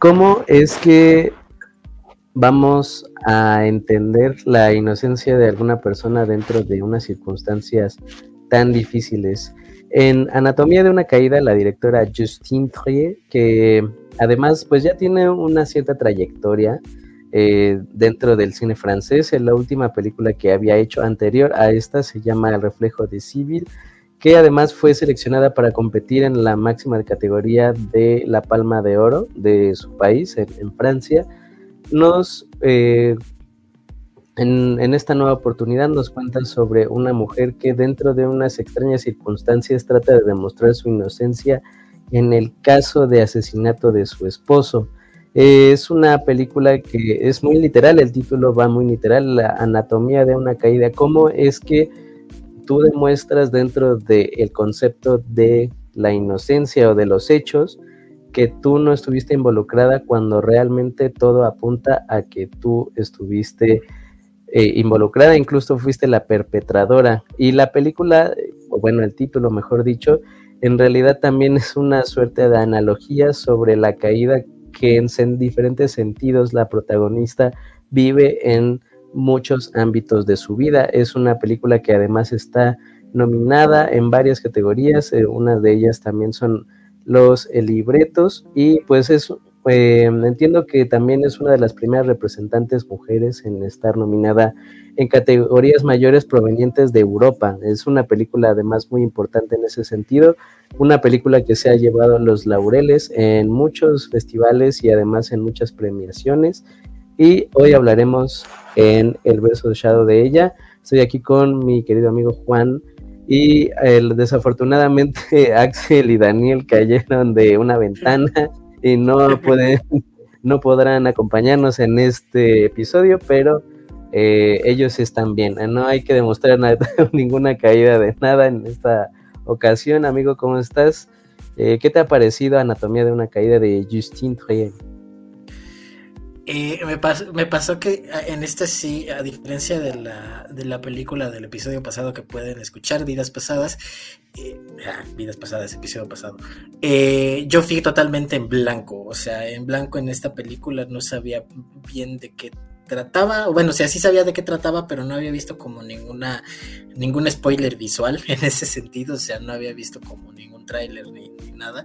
¿Cómo es que vamos a entender la inocencia de alguna persona dentro de unas circunstancias tan difíciles? En Anatomía de una caída, la directora Justine Trier, que además pues ya tiene una cierta trayectoria eh, dentro del cine francés, en la última película que había hecho anterior a esta se llama El reflejo de Civil, que además fue seleccionada para competir en la máxima categoría de la Palma de Oro de su país, en, Francia, nos, eh, en, esta nueva oportunidad nos cuenta sobre una mujer que dentro de unas extrañas circunstancias trata de demostrar su inocencia en el caso de asesinato de su esposo. es una película que es muy literal, el título va muy literal, la anatomía de una caída. ¿Cómo es que tú demuestras dentro del concepto de la inocencia o de los hechos que tú no estuviste involucrada cuando realmente todo apunta a que tú estuviste eh, involucrada, incluso fuiste la perpetradora. Y la película, o bueno, el título mejor dicho, en realidad también es una suerte de analogía sobre la caída que en diferentes sentidos la protagonista vive en muchos ámbitos de su vida. Es una película que además está nominada en varias categorías, eh, una de ellas también son los libretos y pues es, eh, entiendo que también es una de las primeras representantes mujeres en estar nominada en categorías mayores provenientes de Europa. Es una película además muy importante en ese sentido, una película que se ha llevado los laureles en muchos festivales y además en muchas premiaciones y hoy hablaremos en el verso shadow de ella. Estoy aquí con mi querido amigo Juan y el, desafortunadamente Axel y Daniel cayeron de una ventana y no pueden, no podrán acompañarnos en este episodio, pero eh, ellos están bien. No hay que demostrar ninguna caída de nada en esta ocasión, amigo. ¿Cómo estás? Eh, ¿Qué te ha parecido Anatomía de una caída de Justine Trier? Me, pasó, me pasó que en esta sí, a diferencia de la, de la película del episodio pasado que pueden escuchar, Vidas Pasadas, eh, ah, Vidas Pasadas, episodio pasado, eh, yo fui totalmente en blanco, o sea, en blanco en esta película no sabía bien de qué trataba, bueno, o sea, sí sabía de qué trataba, pero no había visto como ninguna, ningún spoiler visual en ese sentido, o sea, no había visto como ningún tráiler ni, nada.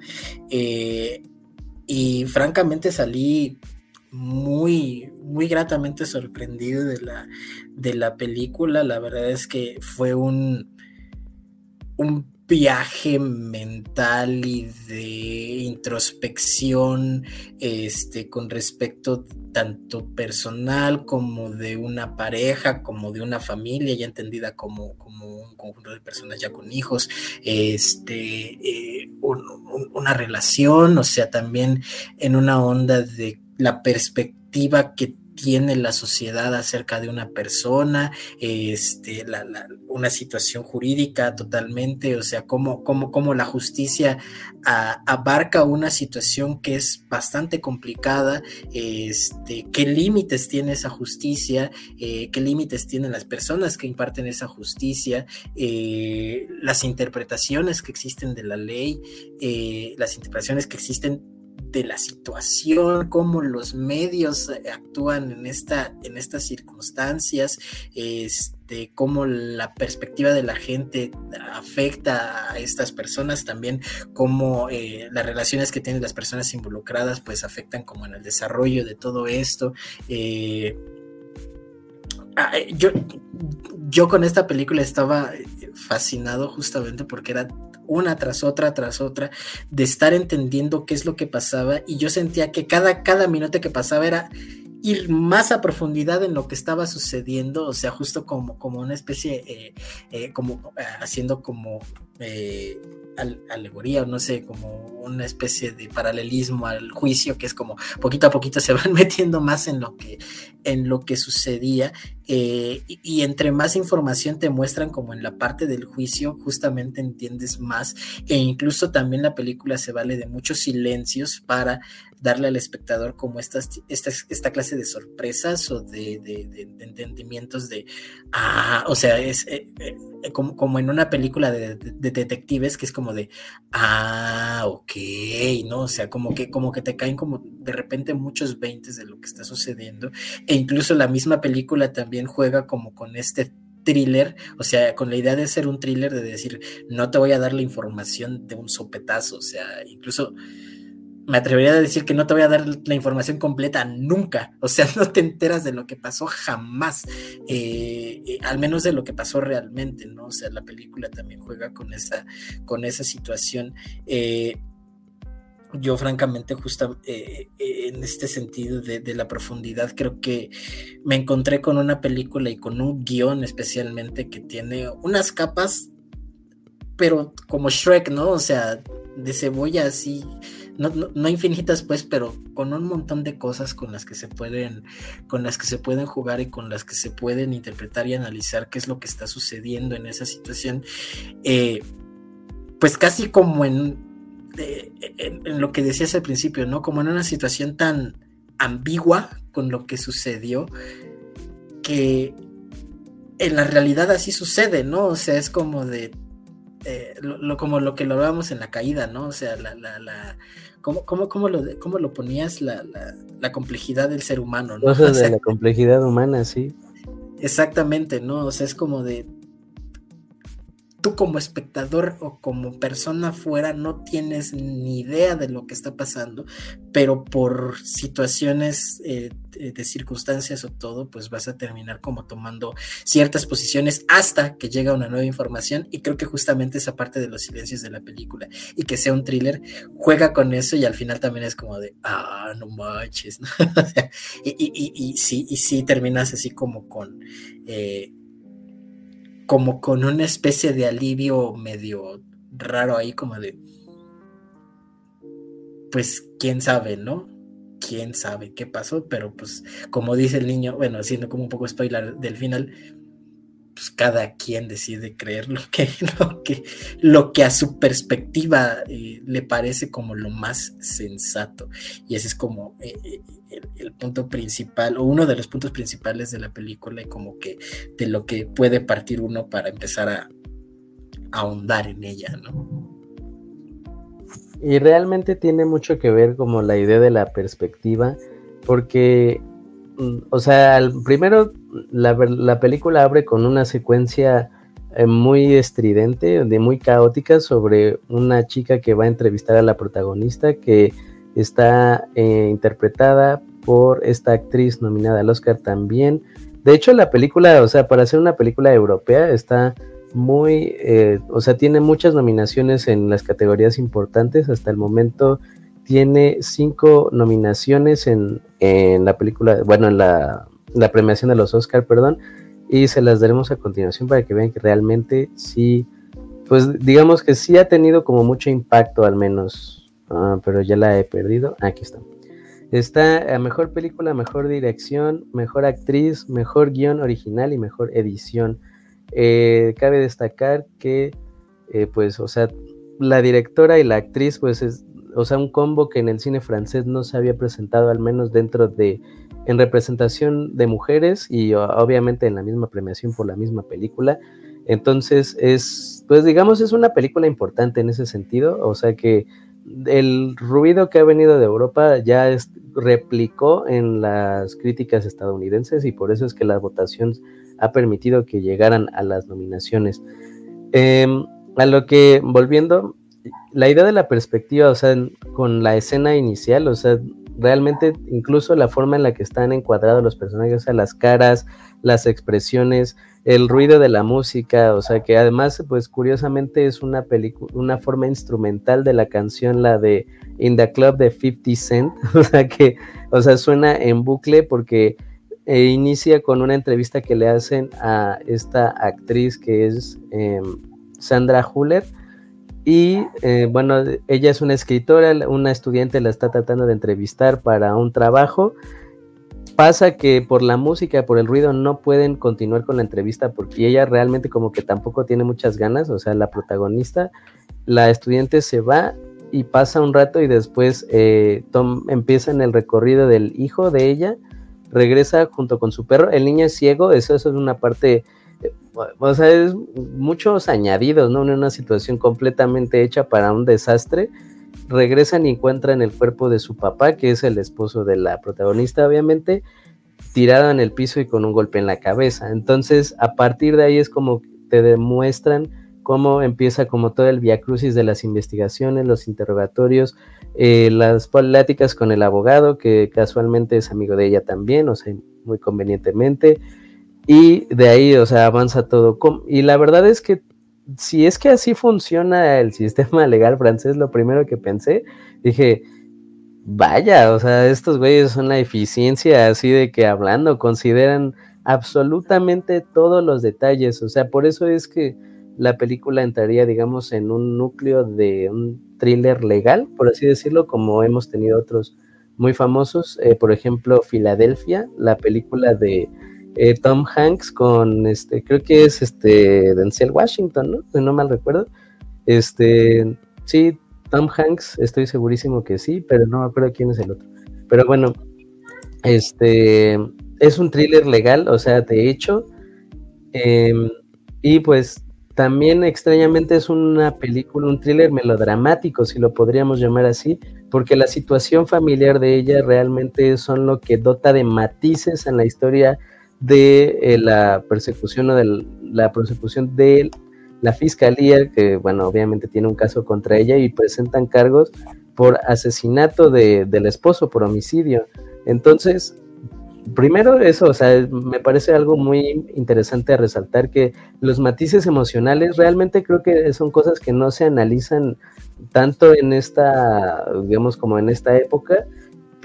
Eh, y francamente salí muy, muy gratamente sorprendido de la, de la película. La verdad es que fue un, un viaje mental y de introspección este, con respecto tanto personal como de una pareja, como de una familia ya entendida como, como un conjunto de personas ya con hijos, este, eh, una relación, o sea, también en una onda de la perspectiva que tiene la sociedad acerca de una persona, este, una situación jurídica totalmente, o sea, cómo, cómo, cómo la justicia abarca una situación que es bastante complicada, este, qué límites tiene esa justicia, eh, qué límites tienen las personas que imparten esa justicia, eh, las interpretaciones que existen de la ley, eh, las interpretaciones que existen de la situación, cómo los medios eh, actúan en, esta, en estas circunstancias, este, cómo la perspectiva de la gente afecta a estas personas, también cómo eh, las relaciones que tienen las personas involucradas pues afectan como en el desarrollo de todo esto. Eh, ah, yo, yo con esta película estaba fascinado justamente porque era una tras otra, tras otra, de estar entendiendo qué es lo que pasaba. Y yo sentía que cada, cada minuto que pasaba era ir más a profundidad en lo que estaba sucediendo, o sea, justo como, como una especie, eh, eh, como eh, haciendo como alegoría o no sé, como una especie de paralelismo al juicio, que es como poquito a poquito se van metiendo más en lo que, en lo que sucedía y, y, entre más información te muestran como en la parte del juicio, justamente entiendes más e incluso también la película se vale de muchos silencios para darle al espectador como estas, esta, esta clase de sorpresas o de, entendimientos de, ah, o sea, es eh, eh, como, como, en una película de, detectives que es como de, ah, ok, ¿no? O sea, como que, como que te caen como de repente muchos veintes de lo que está sucediendo e incluso la misma película también juega como con este thriller, o sea, con la idea de ser un thriller, de decir, no te voy a dar la información de un sopetazo, o sea, incluso me atrevería a decir que no te voy a dar la información completa nunca, o sea, no te enteras de lo que pasó jamás, eh, eh, al menos de lo que pasó realmente, ¿no? O sea, la película también juega con esa, con esa situación. Eh, yo francamente justo en este sentido de, de, la profundidad creo que me encontré con una película y con un guion especialmente que tiene unas capas pero como Shrek, ¿no? O sea, de cebolla así no, infinitas pues, pero con un montón de cosas con las que se pueden, con las que se pueden jugar y con las que se pueden interpretar y analizar qué es lo que está sucediendo en esa situación. Eh, pues casi como en, en, lo que decías al principio, ¿no? Como en una situación tan ambigua con lo que sucedió, que en la realidad así sucede, ¿no? O sea, es como de eh, lo, como lo que lo hablábamos en la caída, ¿no? O sea, la, la, la ¿cómo, cómo, cómo, lo, cómo lo ponías la, la, complejidad del ser humano, ¿no? Cosas de la complejidad humana, sí. Exactamente, ¿no? O sea, es como de tú como espectador o como persona fuera no tienes ni idea de lo que está pasando, pero por situaciones eh, de circunstancias o todo, pues vas a terminar como tomando ciertas posiciones hasta que llega una nueva información. Y creo que justamente esa parte de los silencios de la película y que sea un thriller juega con eso y al final también es como de, ah, no manches, y, y, y, sí, y sí terminas así como con... Eh, como con una especie de alivio medio raro ahí, como de, pues quién sabe, ¿no? Quién sabe qué pasó, pero pues como dice el niño, bueno, haciendo como un poco spoiler del final, pues cada quien decide creer lo que, lo que, lo que a su perspectiva eh, le parece como lo más sensato. Y ese es como eh, eh, el, punto principal, o uno de los puntos principales de la película, y como que de lo que puede partir uno para empezar a, ahondar en ella, ¿no? Y realmente tiene mucho que ver como la idea de la perspectiva, porque, mm, o sea, primero la, película abre con una secuencia eh, muy estridente, de muy caótica sobre una chica que va a entrevistar a la protagonista que está eh, interpretada por esta actriz nominada al Oscar también. De hecho, la película, o sea, para ser una película europea está muy, eh, o sea, tiene muchas nominaciones en las categorías importantes. Hasta el momento tiene cinco nominaciones en, en la película, bueno, en la la premiación de los Oscar, perdón, y se las daremos a continuación para que vean que realmente sí, pues digamos que sí ha tenido como mucho impacto al menos, ah, pero ya la he perdido, aquí está. Está a mejor película, mejor dirección, mejor actriz, mejor guion original y mejor edición. Eh, cabe destacar que, eh, pues, o sea, la directora y la actriz, pues es, o sea, un combo que en el cine francés no se había presentado, al menos dentro de en representación de mujeres y obviamente en la misma premiación por la misma película. Entonces es, pues digamos, es una película importante en ese sentido, o sea que el ruido que ha venido de Europa ya replicó en las críticas estadounidenses y por eso es que la votación ha permitido que llegaran a las nominaciones. Em, a lo que, volviendo, la idea de la perspectiva, o sea, con la escena inicial, o sea, realmente incluso la forma en la que están encuadrados los personajes, o sea, las caras, las expresiones, el ruido de la música, o sea, que además, pues curiosamente es una película, una forma instrumental de la canción, la de In the Club de 50 Cent, o sea, que, o sea, suena en bucle porque eh, inicia con una entrevista que le hacen a esta actriz que es em, Sandra Huller, y eh, bueno, ella es una escritora, una estudiante la está tratando de entrevistar para un trabajo. Pasa que por la música, por el ruido, no pueden continuar con la entrevista porque ella realmente como que tampoco tiene muchas ganas, o sea, la protagonista, la estudiante se va y pasa un rato y después eh, Tom empieza en el recorrido del hijo de ella, regresa junto con su perro, el niño es ciego, eso, eso es una parte o sea, es muchos añadidos, ¿no? En una situación completamente hecha para un desastre. regresan y encuentran el cuerpo de su papá, que es el esposo de la protagonista, obviamente, tirado en el piso y con un golpe en la cabeza. Entonces, a partir de ahí es como te demuestran cómo empieza como todo el viacrucis de las investigaciones, los interrogatorios, eh, las pláticas con el abogado, que casualmente es amigo de ella también, o sea, muy convenientemente, y de ahí, o sea, avanza todo. Y la verdad es que si es que así funciona el sistema legal francés, lo primero que pensé, dije, vaya, o sea, estos güeyes son la eficiencia así de que hablando, consideran absolutamente todos los detalles, o sea, por eso es que la película entraría, digamos, en un núcleo de un thriller legal, por así decirlo, como hemos tenido otros muy famosos, eh, por ejemplo, Filadelfia, la película de eh, Tom Hanks con este, creo que es este Denzel Washington, ¿no? Si no mal recuerdo. Este, sí, Tom Hanks, estoy segurísimo que sí, pero no me acuerdo quién es el otro. Pero bueno, este es un thriller legal, o sea, de hecho, em, y pues también extrañamente es una película, un thriller melodramático, si lo podríamos llamar así, porque la situación familiar de ella realmente son lo que dota de matices en la historia de eh, la persecución o de la persecución de la fiscalía, que bueno, obviamente tiene un caso contra ella y presentan cargos por asesinato de, del esposo, por homicidio. Entonces, primero eso, o sea, me parece algo muy interesante a resaltar que los matices emocionales realmente creo que son cosas que no se analizan tanto en esta, digamos, como en esta época,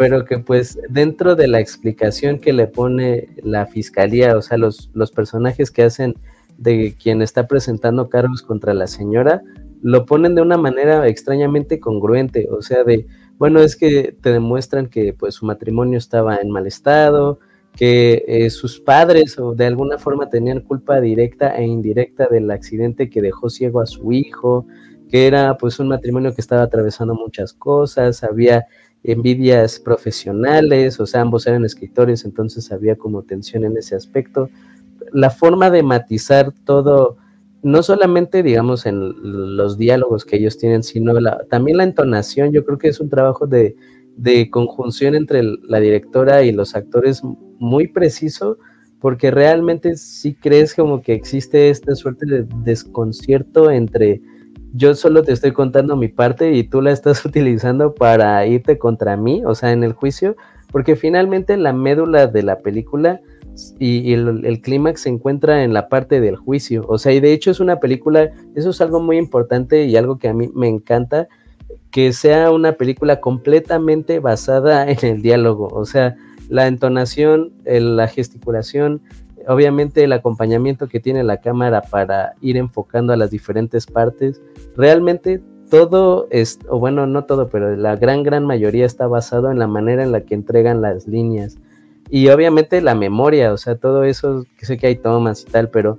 pero que pues dentro de la explicación que le pone la fiscalía, o sea, los, los personajes que hacen de quien está presentando cargos contra la señora, lo ponen de una manera extrañamente congruente, o sea, de, bueno, es que te demuestran que pues su matrimonio estaba en mal estado, que eh, sus padres o de alguna forma tenían culpa directa e indirecta del accidente que dejó ciego a su hijo, que era pues un matrimonio que estaba atravesando muchas cosas, había envidias profesionales, o sea, ambos eran escritores, entonces había como tensión en ese aspecto. La forma de matizar todo, no solamente, digamos, en los diálogos que ellos tienen, sino también la entonación, yo creo que es un trabajo de, de conjunción entre la directora y los actores muy preciso, porque realmente sí crees como que existe esta suerte de desconcierto entre yo solo te estoy contando mi parte y tú la estás utilizando para irte contra mí, o sea, en el juicio, porque finalmente la médula de la película y, el, clímax se encuentra en la parte del juicio, o sea, y de hecho es una película, eso es algo muy importante y algo que a mí me encanta, que sea una película completamente basada en el diálogo, o sea, la entonación, la gesticulación, obviamente el acompañamiento que tiene la cámara para ir enfocando a las diferentes partes, realmente todo es, o bueno, no todo, pero la gran, gran mayoría está basado en la manera en la que entregan las líneas. Y obviamente la memoria, o sea, todo eso, que sé que hay tomas y tal, pero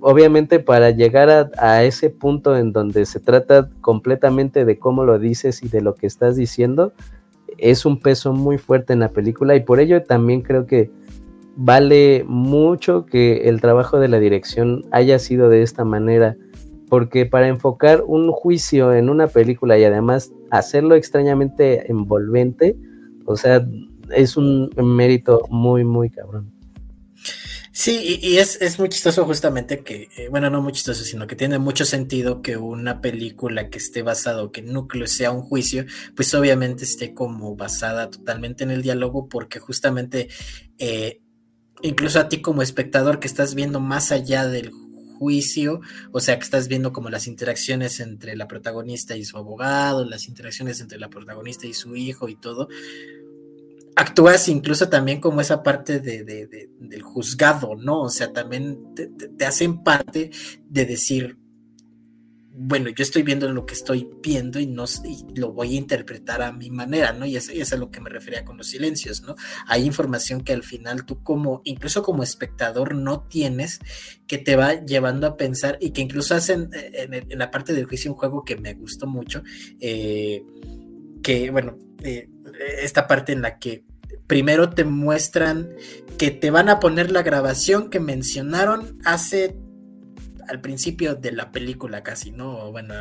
obviamente para llegar a, a, ese punto en donde se trata completamente de cómo lo dices y de lo que estás diciendo, es un peso muy fuerte en la película y por ello también creo que vale mucho que el trabajo de la dirección haya sido de esta manera, porque para enfocar un juicio en una película y además hacerlo extrañamente envolvente, o sea, es un mérito muy, muy cabrón. Sí, y, es, muy chistoso justamente que, eh, bueno, no muy chistoso, sino que tiene mucho sentido que una película que esté basada o que el núcleo sea un juicio, pues obviamente esté como basada totalmente en el diálogo, porque justamente eh, incluso a ti como espectador que estás viendo más allá del juicio, o sea, que estás viendo como las interacciones entre la protagonista y su abogado, las interacciones entre la protagonista y su hijo y todo, actúas incluso también como esa parte de, del juzgado, ¿no? O sea, también te hacen parte de decir, bueno, yo estoy viendo lo que estoy viendo y, no, lo voy a interpretar a mi manera, ¿no? Y eso, es a lo que me refería con los silencios, ¿no? Hay información que al final tú como, incluso como espectador, no tienes, que te va llevando a pensar y que incluso hacen eh, en, la parte del juicio un juego que me gustó mucho, eh, que, bueno, eh, esta parte en la que primero te muestran que te van a poner la grabación que mencionaron hace al principio de la película casi, ¿no? Bueno,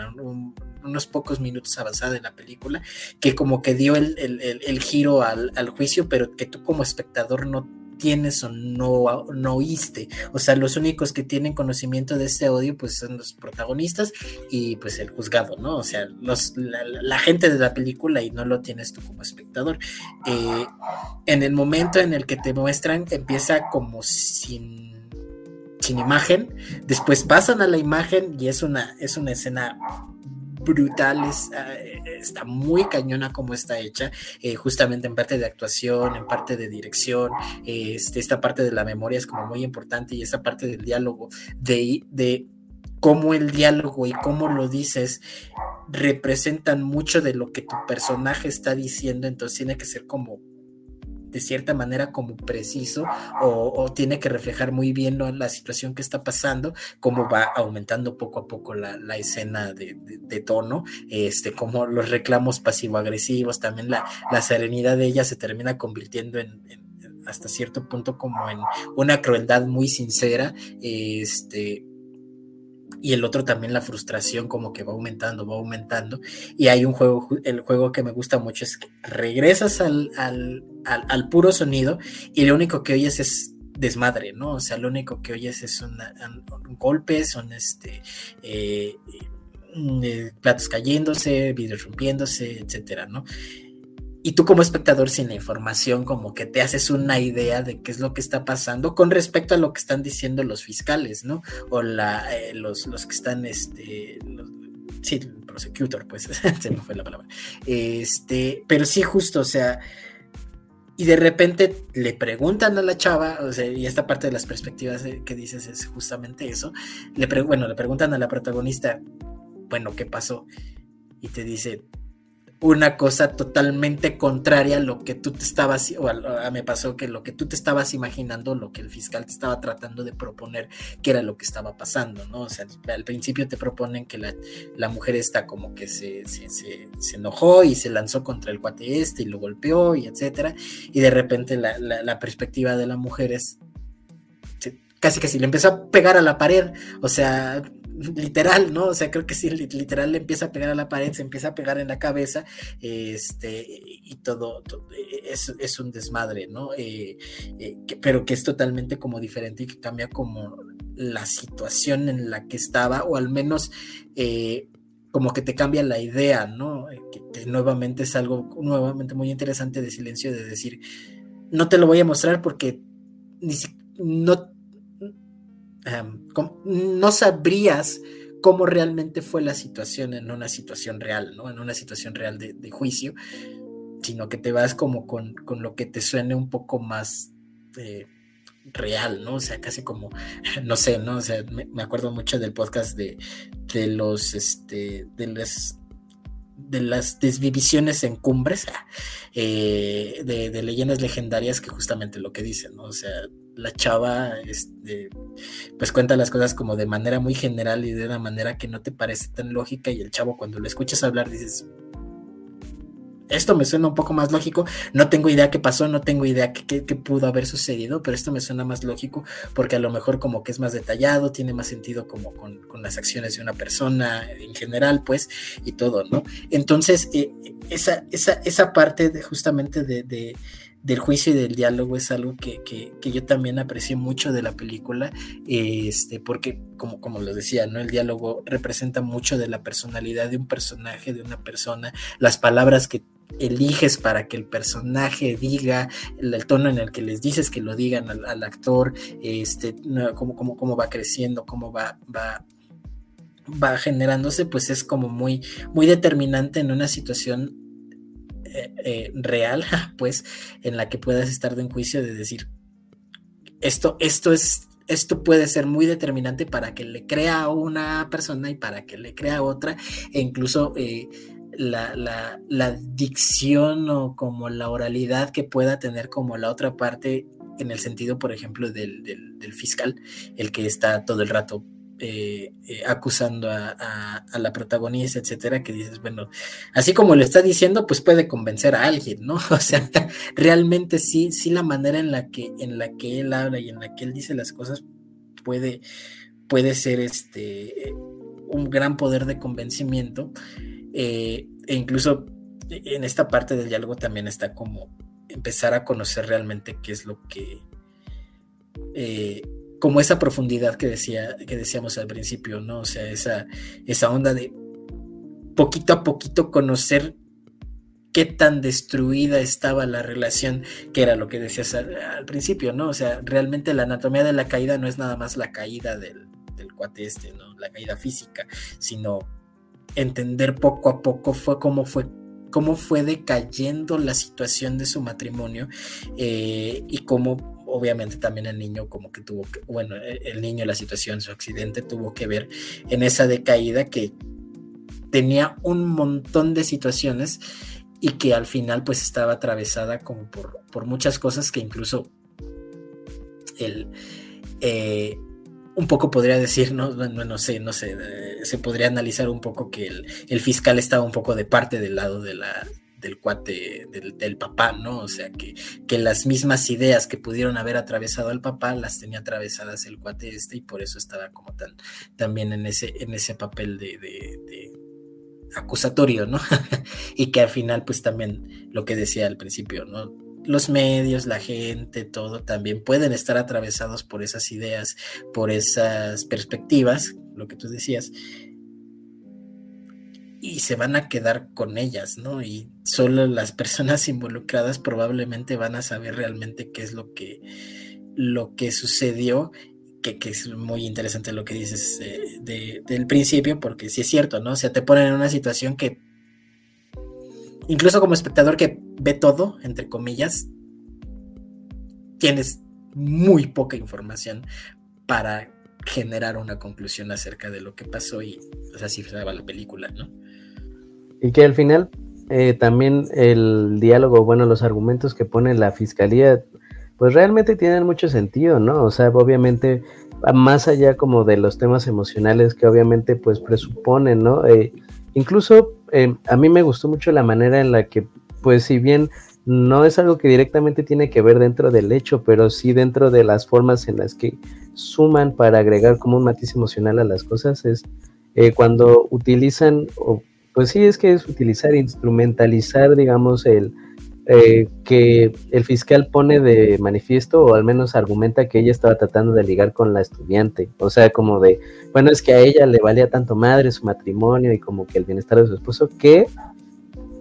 unos pocos minutos avanzada de la película, que como que dio el, giro al, al, juicio, pero que tú como espectador no tienes o no, no oíste. O sea, los únicos que tienen conocimiento de este audio, pues son los protagonistas y pues el juzgado, ¿no? O sea, los, la, gente de la película y no lo tienes tú como espectador. Eh, en el momento en el que te muestran, empieza como sin, sin imagen, después pasan a la imagen y es una, es una escena brutal, ah, está muy cañona como está hecha, eh, justamente en parte de actuación, en parte de dirección, este, esta parte de la memoria es como muy importante y esa parte del diálogo, de, de cómo el diálogo y cómo lo dices representan mucho de lo que tu personaje está diciendo, entonces tiene que ser como de cierta manera como preciso o, tiene que reflejar muy bien la situación que está pasando, cómo va aumentando poco a poco la, escena de, tono, este, como los reclamos pasivo-agresivos, también la, la, serenidad de ella se termina convirtiendo en, hasta cierto punto como en una crueldad muy sincera, este y el otro también la frustración como que va aumentando, va aumentando. Y hay un juego, el juego que me gusta mucho es que regresas al, al, al, puro sonido y lo único que oyes es desmadre, ¿no? O sea, lo único que oyes es un golpe, son este... Eh, eh, platos cayéndose, vidrios rompiéndose, etcétera, ¿no? Y tú como espectador sin la información como que te haces una idea de qué es lo que está pasando con respecto a lo que están diciendo los fiscales, ¿no? O la, eh, los, los, que están, este, sí, prosecutor, pues, se me fue la palabra. Este, pero sí, justo, o sea, y de repente le preguntan a la chava, o sea, y esta parte de las perspectivas que dices es justamente eso, le bueno, le preguntan a la protagonista, bueno, ¿qué pasó? Y te dice, una cosa totalmente contraria a lo que tú te estabas, o a, me pasó que lo que tú te estabas imaginando, lo que el fiscal te estaba tratando de proponer, que era lo que estaba pasando, ¿no? O sea, al principio te proponen que la, mujer está como que se, se, enojó y se lanzó contra el cuate este y lo golpeó y etcétera, y de repente la, la perspectiva de la mujer es casi que si le empezó a pegar a la pared, o sea, literal, ¿no? O sea, creo que sí, literal le empieza a pegar a la pared, se empieza a pegar en la cabeza, este, y todo, es, un desmadre, ¿no? Eh, eh, pero que es totalmente como diferente y que cambia como la situación en la que estaba, o al menos eh, como que te cambia la idea, ¿no? Que, nuevamente es algo nuevamente muy interesante de silencio, de decir, no te lo voy a mostrar porque ni no Em, no sabrías cómo realmente fue la situación en una situación real, ¿no? En una situación real de, juicio, sino que te vas como con, lo que te suene un poco más eh, real, ¿no? O sea, casi como, no sé, ¿no? O sea, me, acuerdo mucho del podcast de, de los, este, de las de las desvivisiones en cumbres eh, de, de, leyendas legendarias que justamente lo que dicen, ¿no? O sea, la chava este, pues cuenta las cosas como de manera muy general y de una manera que no te parece tan lógica y el chavo cuando lo escuchas hablar dices, esto me suena un poco más lógico, no tengo idea qué pasó, no tengo idea qué, pudo haber sucedido, pero esto me suena más lógico porque a lo mejor como que es más detallado, tiene más sentido como con, las acciones de una persona en general, pues, y todo, ¿no? Entonces, eh, esa, esa, esa parte de, justamente de del juicio y del diálogo es algo que, yo también aprecié mucho de la película, este, porque como, como lo decía, ¿no? El diálogo representa mucho de la personalidad de un personaje, de una persona, las palabras que eliges para que el personaje diga, el, tono en el que les dices que lo digan al, actor, este, cómo, cómo, cómo, va creciendo, cómo va, va, va generándose, pues es como muy, muy determinante en una situación eh, real, pues, en la que puedas estar de un juicio de decir, esto, esto es, esto puede ser muy determinante para que le crea a una persona y para que le crea a otra, e incluso eh, la, la, dicción o como la oralidad que pueda tener como la otra parte en el sentido, por ejemplo, del, del fiscal, el que está todo el rato eh, eh, acusando a, la protagonista, etcétera, que dices, bueno, así como lo está diciendo, pues puede convencer a alguien, ¿no? O sea, realmente sí, sí la manera en la que, en la que él habla y en la que él dice las cosas puede, puede ser este un gran poder de convencimiento eh, e incluso en esta parte del diálogo también está como empezar a conocer realmente qué es lo que como esa profundidad que decía que decíamos al principio no o sea esa esa onda de poquito a poquito conocer qué tan destruida estaba la relación, que era lo que decías al, principio, ¿no? O sea, realmente la anatomía de la caída no es nada más la caída del, cuate este, ¿no? La caída física, sino entender poco a poco fue cómo fue cómo fue decayendo la situación de su matrimonio eh, y cómo obviamente también el niño como que tuvo que, bueno, el niño, la situación, su accidente tuvo que ver en esa decaída que tenía un montón de situaciones y que al final pues estaba atravesada como por, por muchas cosas que incluso el, eh, un poco podría decir, no, no, sé, no sé, eh, se podría analizar un poco que el, fiscal estaba un poco de parte del lado de la, del cuate, del, papá, ¿no? O sea, que, que, las mismas ideas que pudieron haber atravesado al papá las tenía atravesadas el cuate este y por eso estaba como tan, también en ese, en ese papel de acusatorio, ¿no? y que al final, pues también lo que decía al principio, ¿no? Los medios, la gente, todo también pueden estar atravesados por esas ideas, por esas perspectivas, lo que tú decías, y se van a quedar con ellas, ¿no? Y solo las personas involucradas probablemente van a saber realmente qué es lo que, lo que sucedió que, es muy interesante lo que dices eh, del principio, porque sí es cierto, ¿no? O sea, te ponen en una situación que, incluso como espectador que ve todo, entre comillas, tienes muy poca información para generar una conclusión acerca de lo que pasó y, o sea, así se va la película, ¿no? Y que al final eh, también el diálogo, bueno, los argumentos que pone la fiscalía pues realmente tienen mucho sentido, ¿no? O sea, obviamente, más allá como de los temas emocionales que obviamente pues presuponen, ¿no? Eh, incluso eh, a mí me gustó mucho la manera en la que, pues si bien no es algo que directamente tiene que ver dentro del hecho, pero sí dentro de las formas en las que suman para agregar como un matiz emocional a las cosas, es cuando utilizan, o, pues sí es que es utilizar, instrumentalizar, digamos, el eh, que el fiscal pone de manifiesto o al menos argumenta que ella estaba tratando de ligar con la estudiante. O sea, como de, bueno, es que a ella le valía tanto madre su matrimonio y como que el bienestar de su esposo que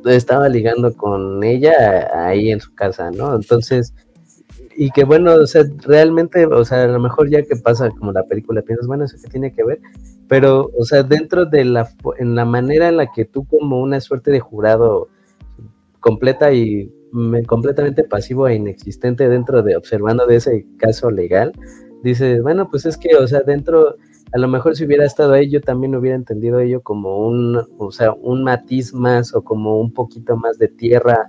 estaba ligando con ella ahí en su casa, ¿no? Entonces, y que bueno, o sea, realmente, o sea, a lo mejor ya que pasa como la película, piensas, bueno, eso que tiene que ver, pero, o sea, dentro de la, en la manera en la que tú como una suerte de jurado completa y completamente pasivo e inexistente dentro de observando de ese caso legal, dice, bueno, pues es que, o sea, dentro, a lo mejor si hubiera estado ahí, yo también hubiera entendido ello como un, o sea, un matiz más o como un poquito más de tierra,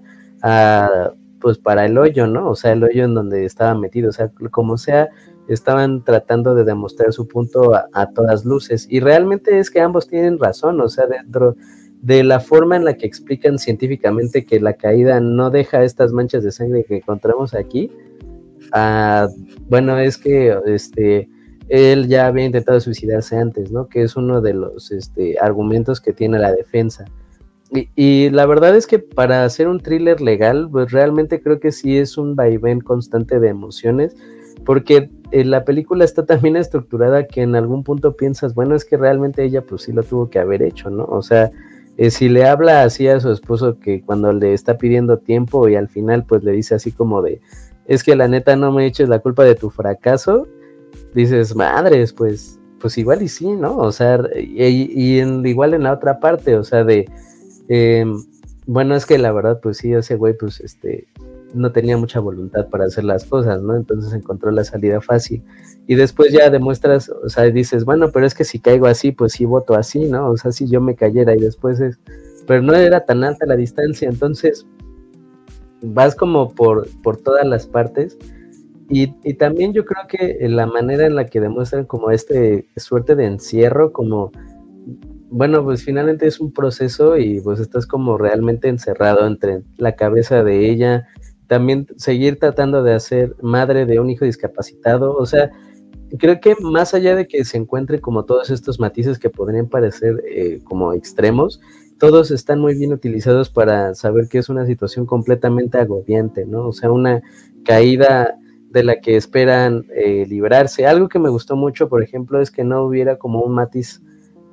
pues para el hoyo, ¿no? O sea, el hoyo en donde estaba metido, o sea, como sea, estaban tratando de demostrar su punto a, todas luces. Y realmente es que ambos tienen razón, o sea, dentro de la forma en la que explican científicamente que la caída no deja estas manchas de sangre que encontramos aquí, ah, bueno, es que este, él ya había intentado suicidarse antes, ¿no? Que es uno de los este, argumentos que tiene la defensa. Y, la verdad es que para hacer un thriller legal, pues realmente creo que sí es un vaivén constante de emociones, porque eh, la película está también estructurada que en algún punto piensas, bueno, es que realmente ella pues sí lo tuvo que haber hecho, ¿no? O sea, eh, si le habla así a su esposo que cuando le está pidiendo tiempo y al final pues le dice así como de, es que la neta no me eches la culpa de tu fracaso, dices, madres, pues, pues igual y sí, ¿no? O sea, y, igual en la otra parte, o sea, de, em, bueno, es que la verdad, pues sí, ese güey, pues, este, no tenía mucha voluntad para hacer las cosas, ¿no? Entonces encontró la salida fácil. Y después ya demuestras, o sea, dices, bueno, pero es que si caigo así, pues sí voto así, ¿no? O sea, si yo me cayera y después es, pero no era tan alta la distancia, entonces vas como por, por todas las partes. Y, y también yo creo que la manera en la que demuestran como este suerte de encierro, como, bueno, pues finalmente es un proceso y pues estás como realmente encerrado entre la cabeza de ella, también seguir tratando de hacer madre de un hijo discapacitado, o sea, creo que más allá de que se encuentre como todos estos matices que podrían parecer eh, como extremos, todos están muy bien utilizados para saber que es una situación completamente agobiante, ¿no? O sea, una caída de la que esperan eh, librarse. Algo que me gustó mucho, por ejemplo, es que no hubiera como un matiz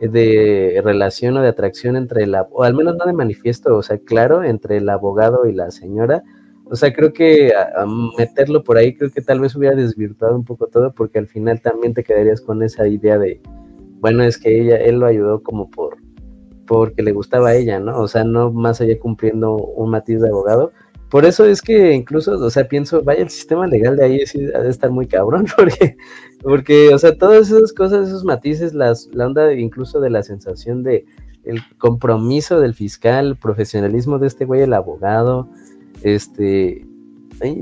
de relación o de atracción entre la, o al menos no de manifiesto, o sea, claro, entre el abogado y la señora. O sea, creo que a, meterlo por ahí, creo que tal vez hubiera desvirtuado un poco todo, porque al final también te quedarías con esa idea de, bueno, es que ella, él lo ayudó como por, porque le gustaba a ella, ¿no? O sea, no más allá cumpliendo un matiz de abogado. Por eso es que incluso, o sea, pienso, vaya, el sistema legal de ahí sí ha de estar muy cabrón, porque, porque, o sea, todas esas cosas, esos matices, las, la onda incluso de la sensación de el compromiso del fiscal, el profesionalismo de este güey, el abogado, este,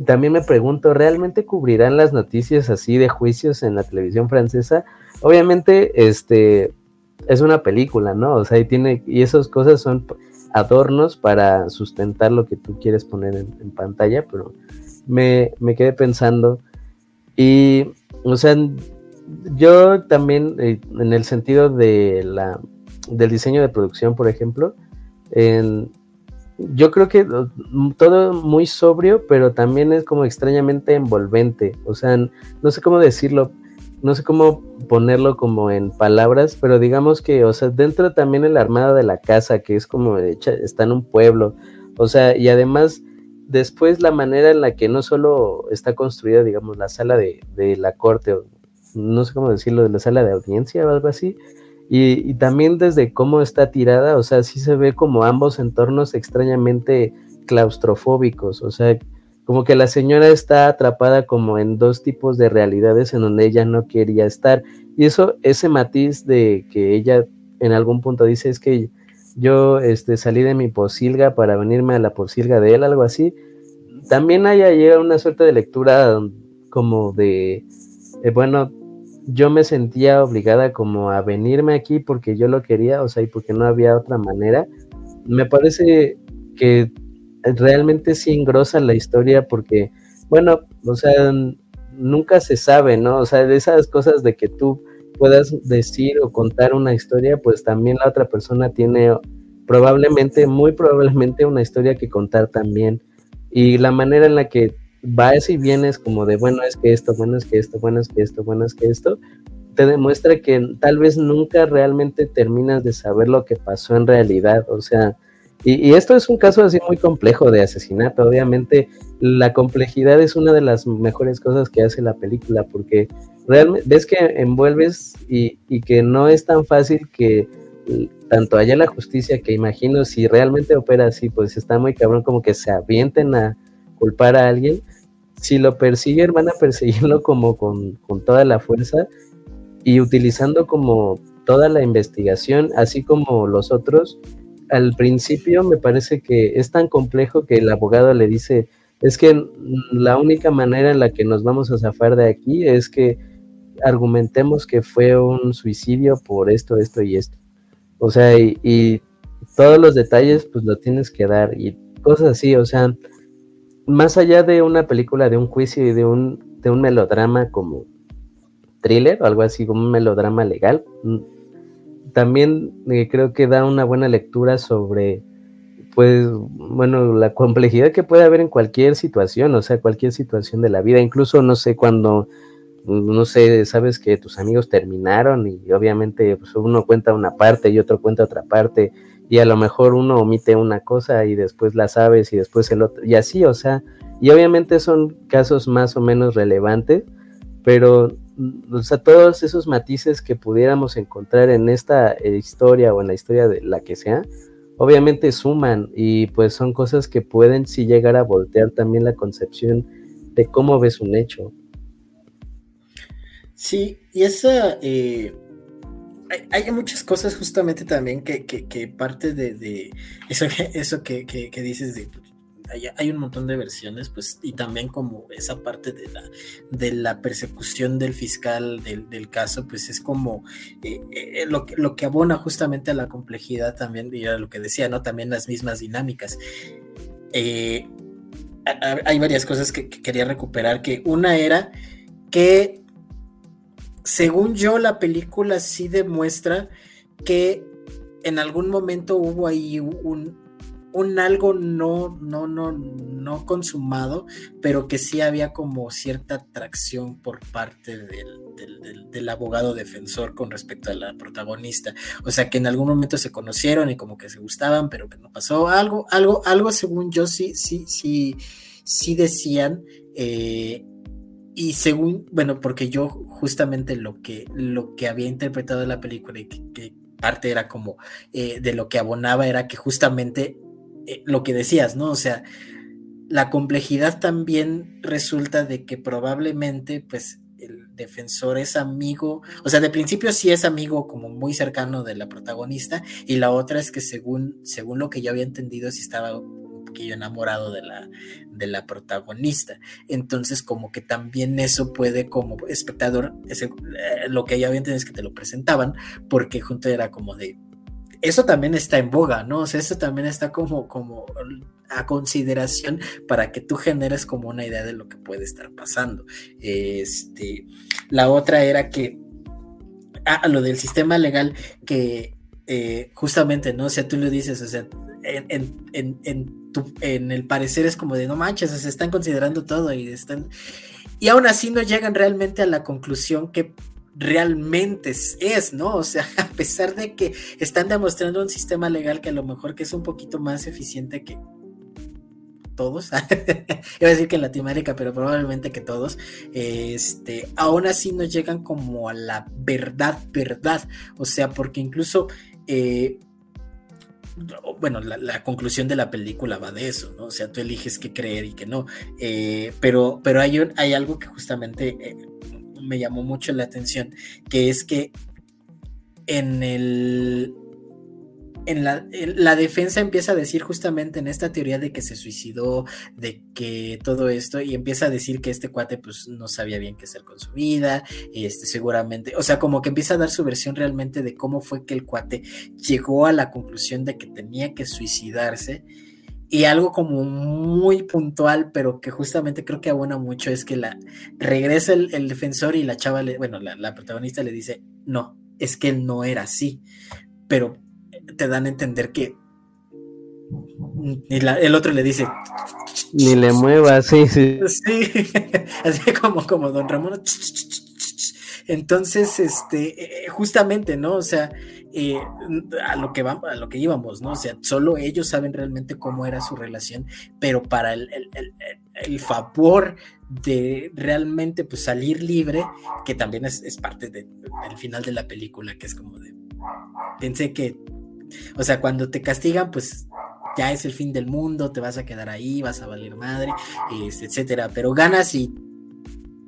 también me pregunto, ¿realmente cubrirán las noticias así de juicios en la televisión francesa? Obviamente, este, es una película, ¿no? O sea, y tiene, y esas cosas son adornos para sustentar lo que tú quieres poner en, pantalla, pero me, quedé pensando y, o sea, yo también eh, en el sentido de la, del diseño de producción, por ejemplo, yo creo que todo muy sobrio, pero también es como extrañamente envolvente, o sea, no sé cómo decirlo, no sé cómo ponerlo como en palabras, pero digamos que, o sea, dentro también el armado de la casa, que es como hecha, está en un pueblo, o sea, y además después la manera en la que no solo está construida, digamos, la sala de, la corte, no sé cómo decirlo, de la sala de audiencia o algo así, y, y, también desde cómo está tirada, o sea, sí se ve como ambos entornos extrañamente claustrofóbicos, o sea, como que la señora está atrapada como en dos tipos de realidades en donde ella no quería estar. Y eso, ese matiz de que ella en algún punto dice es que yo este, salí de mi posilga para venirme a la posilga de él, algo así. También hay ahí una suerte de lectura como de, eh, bueno, yo me sentía obligada como a venirme aquí porque yo lo quería, o sea, y porque no había otra manera. Me parece que realmente sí engrosa la historia porque, bueno, o sea, nunca se sabe, ¿no? O sea, de esas cosas de que tú puedas decir o contar una historia, pues también la otra persona tiene probablemente, muy probablemente una historia que contar también. Y la manera en la que vas y vienes como de, bueno, es que esto, bueno, es que esto, bueno, es que esto, bueno, es que esto, te demuestra que tal vez nunca realmente terminas de saber lo que pasó en realidad. O sea, y, esto es un caso así muy complejo de asesinato. Obviamente, la complejidad es una de las mejores cosas que hace la película, porque realmente ves que envuelves y, que no es tan fácil que tanto haya la justicia, que imagino si realmente opera así, pues está muy cabrón como que se avienten a culpar a alguien. Si lo persiguen, van a perseguirlo como con, con toda la fuerza y utilizando como toda la investigación, así como los otros, al principio me parece que es tan complejo que el abogado le dice, es que la única manera en la que nos vamos a zafar de aquí es que argumentemos que fue un suicidio por esto, esto y esto. O sea, y, todos los detalles pues lo tienes que dar y cosas así, o sea, más allá de una película, de un juicio y de un, de un melodrama como thriller o algo así, como un melodrama legal, también eh, creo que da una buena lectura sobre, pues, bueno, la complejidad que puede haber en cualquier situación, o sea, cualquier situación de la vida, incluso, no sé, cuando, no sé, sabes que tus amigos terminaron y obviamente pues, uno cuenta una parte y otro cuenta otra parte y a lo mejor uno omite una cosa y después la sabes y después el otro, y así, o sea, y obviamente son casos más o menos relevantes, pero o sea, todos esos matices que pudiéramos encontrar en esta eh, historia o en la historia de la que sea, obviamente suman y pues son cosas que pueden sí llegar a voltear también la concepción de cómo ves un hecho. Sí, y esa... Eh, hay, muchas cosas justamente también que, parte de, eso, eso que, que, dices de hay, un montón de versiones, pues, y también como esa parte de la, de la persecución del fiscal del, caso, pues es como eh, eh, lo, que, lo que abona justamente a la complejidad también, y a lo que decía, ¿no? También las mismas dinámicas. Eh, hay varias cosas que, quería recuperar, que una era que según yo, la película sí demuestra que en algún momento hubo ahí un, algo no, no, no, no consumado, pero que sí había como cierta atracción por parte del, del, abogado defensor con respecto a la protagonista. O sea, que en algún momento se conocieron y como que se gustaban, pero que no pasó. Algo, algo, algo según yo sí, sí, sí, sí decían. Eh, y según, bueno, porque yo justamente lo que, lo que había interpretado de la película y que, parte era como eh, de lo que abonaba era que justamente eh, lo que decías, ¿no? O sea, la complejidad también resulta de que probablemente, pues, el defensor es amigo, o sea, de principio sí es amigo como muy cercano de la protagonista, y la otra es que según, según lo que yo había entendido, sí estaba un poquillo enamorado de la, de la protagonista. Entonces, como que también eso puede, como espectador, ese, eh, lo que yo había entendido es que te lo presentaban, porque junto era como de, eso también está en boga, ¿no? O sea, eso también está como, como a consideración para que tú generes como una idea de lo que puede estar pasando. Este, la otra era que, ah, lo del sistema legal que eh, justamente, ¿no? O sea, tú lo dices, o sea, en, en, en, en el parecer es como de no manches, se están considerando todo y están... Y aún así no llegan realmente a la conclusión que realmente es, ¿no? O sea, a pesar de que están demostrando un sistema legal que a lo mejor que es un poquito más eficiente que todos, iba a decir que en Latinoamérica, pero probablemente que todos, este, aún así no llegan como a la verdad, verdad, o sea, porque incluso eh, bueno, la, conclusión de la película va de eso, ¿no? O sea, tú eliges qué creer y qué no. Eh, pero, pero hay, hay algo que justamente eh, me llamó mucho la atención, que es que en el... En la, la, defensa empieza a decir justamente en esta teoría de que se suicidó, de que todo esto, y empieza a decir que este cuate pues no sabía bien qué hacer con su vida, este seguramente, o sea, como que empieza a dar su versión realmente de cómo fue que el cuate llegó a la conclusión de que tenía que suicidarse. Y algo como muy puntual, pero que justamente creo que abona mucho, es que la regresa el, defensor y la chava, bueno, la, protagonista le dice, no, es que él no era así, pero te dan a entender que y el otro le dice, ni le mueva, sí, sí. Sí, así como, como don Ramón. Entonces, este, eh, justamente, ¿no? O sea, eh, a lo que vamos, a lo que íbamos, ¿no? O sea, solo ellos saben realmente cómo era su relación, pero para el, favor de realmente pues, salir libre, que también es, parte del final de la película, que es como de. Pensé que. O sea, cuando te castigan, pues ya es el fin del mundo, te vas a quedar ahí, vas a valer madre, este, etcétera. Pero ganas y.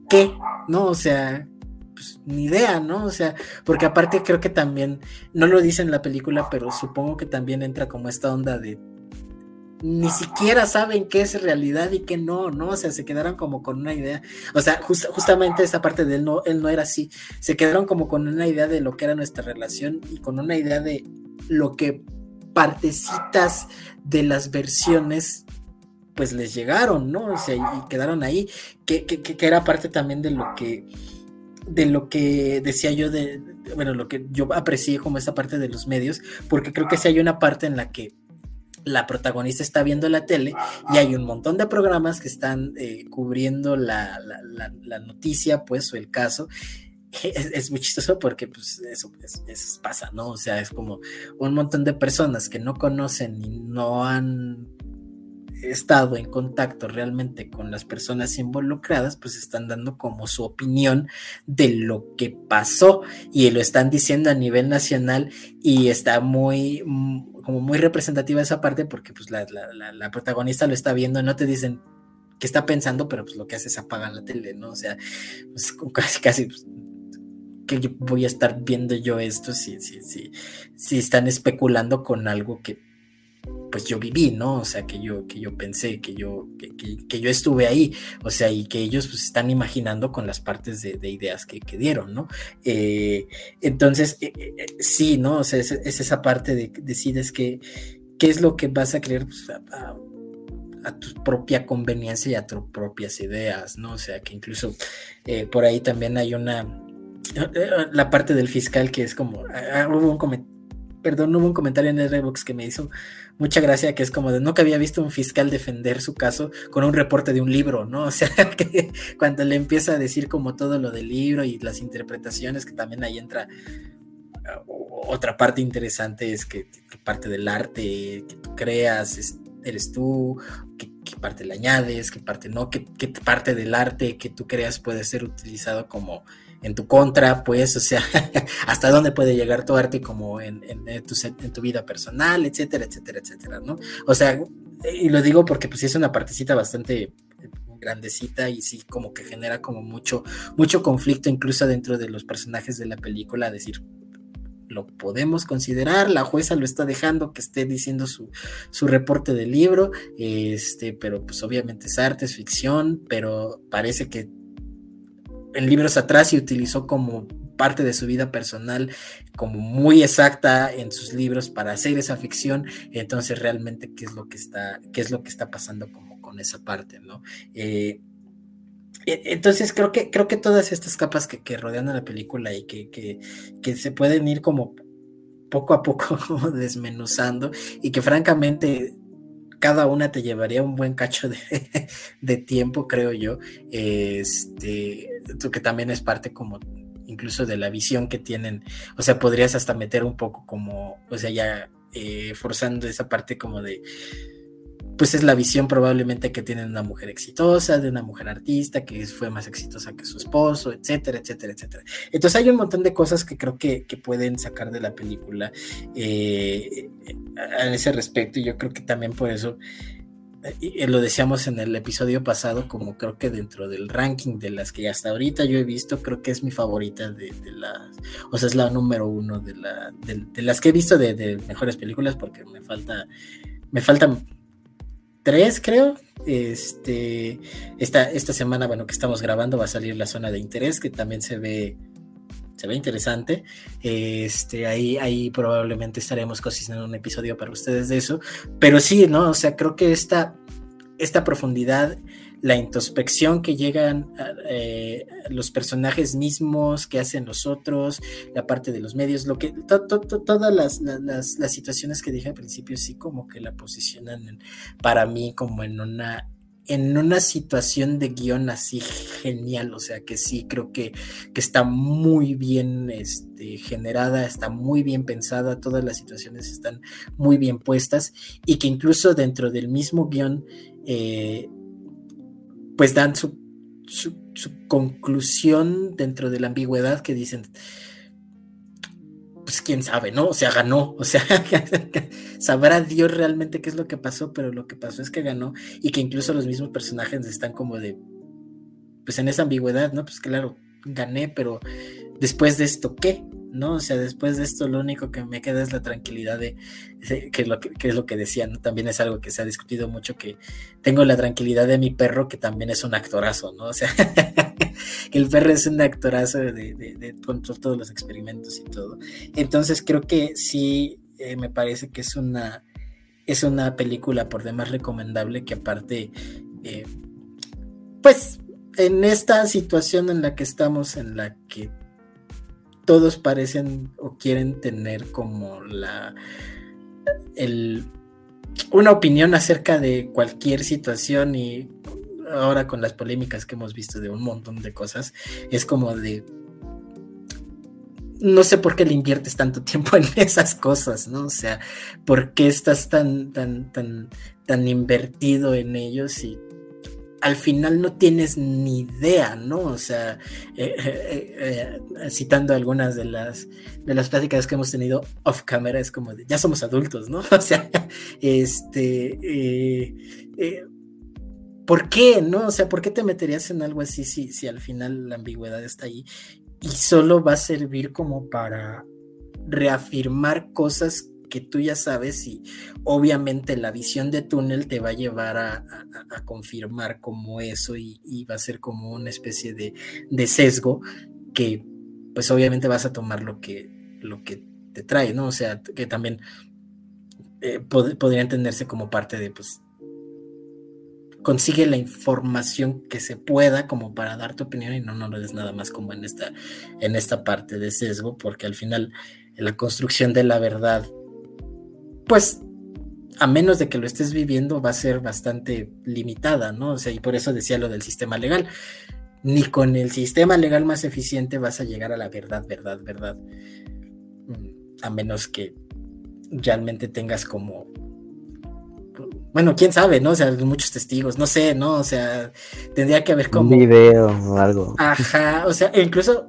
¿Qué? ¿No? O sea, pues, ni idea, ¿no? O sea, porque aparte creo que también, no lo dice en la película, pero supongo que también entra como esta onda de ni siquiera saben qué es realidad y qué no, ¿no? O sea, se quedaron como con una idea, o sea, justamente esa parte de él no, él no era así, se quedaron como con una idea de lo que era nuestra relación y con una idea de lo que partecitas de las versiones pues les llegaron, ¿no? O sea, y quedaron ahí, que, que, que era parte también de lo que de lo que decía yo de, bueno, lo que yo aprecié como esa parte de los medios, porque creo que si hay una parte en la que la protagonista está viendo la tele y hay un montón de programas que están eh, cubriendo la, noticia, pues, o el caso. Es, muy chistoso porque pues eso, eso, pasa, ¿no? O sea, es como un montón de personas que no conocen y no han estado en contacto realmente con las personas involucradas, pues están dando como su opinión de lo que pasó y lo están diciendo a nivel nacional y está muy, mm, como muy representativa esa parte porque pues la, protagonista lo está viendo, no te dicen qué está pensando, pero pues lo que hace es apagar la tele, ¿no? O sea, pues casi, casi pues, que voy a estar viendo yo esto si, si, si, si están especulando con algo que pues yo viví, ¿no? O sea, que yo, que yo pensé, que yo, que, yo estuve ahí, o sea, y que ellos pues, están imaginando con las partes de, ideas que, dieron, ¿no? Eh, entonces, eh, eh, sí, ¿no? O sea, es, esa parte de decides que, qué es lo que vas a creer pues, a, tu propia conveniencia y a tus propias ideas, ¿no? O sea, que incluso por ahí también hay una la parte del fiscal que es como, ah, hubo un perdón, hubo un comentario en Rebox que me hizo mucha gracia, que es como de nunca había visto un fiscal defender su caso con un reporte de un libro, ¿no? O sea, que cuando le empieza a decir como todo lo del libro y las interpretaciones, que también ahí entra otra parte interesante es que, parte del arte que tú creas eres tú, qué parte le añades, qué parte no, qué parte del arte que tú creas puede ser utilizado como en tu contra, pues, o sea, hasta dónde puede llegar tu arte como en, tu, tu vida personal, etcétera, etcétera, etcétera, ¿no? O sea, y lo digo porque pues es una partecita bastante grandecita y sí como que genera como mucho mucho conflicto incluso dentro de los personajes de la película decir lo podemos considerar, la jueza lo está dejando que esté diciendo su, su reporte del libro, este, pero pues obviamente es arte, es ficción, pero parece que en libros atrás y utilizó como parte de su vida personal como muy exacta en sus libros para hacer esa ficción, entonces realmente qué es lo que está, qué es lo que está pasando como con esa parte, ¿no? Eh, e, entonces creo que, creo que todas estas capas que, rodean a la película y que, que, se pueden ir como poco a poco desmenuzando y que francamente cada una te llevaría un buen cacho de, tiempo, creo yo. Este, que también es parte como incluso de la visión que tienen. O sea, podrías hasta meter un poco como, o sea, ya eh, forzando esa parte como de pues es la visión probablemente que tiene una mujer exitosa, de una mujer artista que fue más exitosa que su esposo, etcétera, etcétera, etcétera. Entonces hay un montón de cosas que creo que, pueden sacar de la película eh, en ese respecto y yo creo que también por eso eh, lo decíamos en el episodio pasado, como creo que dentro del ranking de las que hasta ahorita yo he visto, creo que es mi favorita de, las, o sea, es la número uno de, la, de, las que he visto de, mejores películas, porque me falta, me faltan tres, creo. Este, esta, esta semana, bueno, que estamos grabando, va a salir la zona de interés, que también se ve, se ve interesante. Este, ahí, ahí probablemente estaremos cocinando un episodio para ustedes de eso. Pero sí, ¿no? O sea, creo que esta, esta profundidad la introspección que llegan eh, los personajes mismos, que hacen los otros, la parte de los medios, lo que todas las, las, situaciones que dije al principio sí como que la posicionan para mí como en una en una situación de guion así genial, o sea que sí creo que, que está muy bien este, generada, está muy bien pensada, todas las situaciones están muy bien puestas y que incluso dentro del mismo guion eh, pues dan su, conclusión dentro de la ambigüedad que dicen, pues quién sabe, ¿no? O sea, ganó, o sea, sabrá Dios realmente qué es lo que pasó, pero lo que pasó es que ganó y que incluso los mismos personajes están como de, pues en esa ambigüedad, ¿no? Pues claro, gané, pero después de esto, ¿qué? ¿No? O sea, después de esto lo único que me queda es la tranquilidad de, que, lo que, es lo que decía, ¿no? También es algo que se ha discutido mucho, que tengo la tranquilidad de mi perro, que también es un actorazo, ¿no? O sea, el perro es un actorazo de, de, todos los experimentos y todo. Entonces creo que sí, eh, me parece que es una, es una película por demás recomendable que aparte, eh, pues en esta situación en la que estamos, en la que todos parecen o quieren tener como la el, una opinión acerca de cualquier situación y ahora con las polémicas que hemos visto de un montón de cosas, es como de no sé por qué le inviertes tanto tiempo en esas cosas, ¿no? O sea, ¿por qué estás tan, tan, tan, tan invertido en ellos y al final no tienes ni idea, ¿no? O sea, eh, eh, eh, citando algunas de las, de las pláticas que hemos tenido off camera, es como de, ya somos adultos, ¿no? O sea, este, ¿por qué, no? O sea, ¿por qué te meterías en algo así si, si al final la ambigüedad está ahí? Y solo va a servir como para reafirmar cosas que tú ya sabes y obviamente la visión de túnel te va a llevar a, confirmar como eso y, va a ser como una especie de, sesgo que pues obviamente vas a tomar lo que, lo que te trae, ¿no? O sea, que también eh, podría entenderse como parte de pues consigue la información que se pueda como para dar tu opinión y no, no lo des nada más como en esta, en esta parte de sesgo, porque al final la construcción de la verdad, pues a menos de que lo estés viviendo, va a ser bastante limitada, ¿no? O sea, y por eso decía lo del sistema legal. Ni con el sistema legal más eficiente vas a llegar a la verdad, verdad, verdad. Mm, a menos que realmente tengas como bueno, quién sabe, ¿no? O sea, muchos testigos, no sé, ¿no? O sea, tendría que haber como. Un video o algo. Ajá, o sea, incluso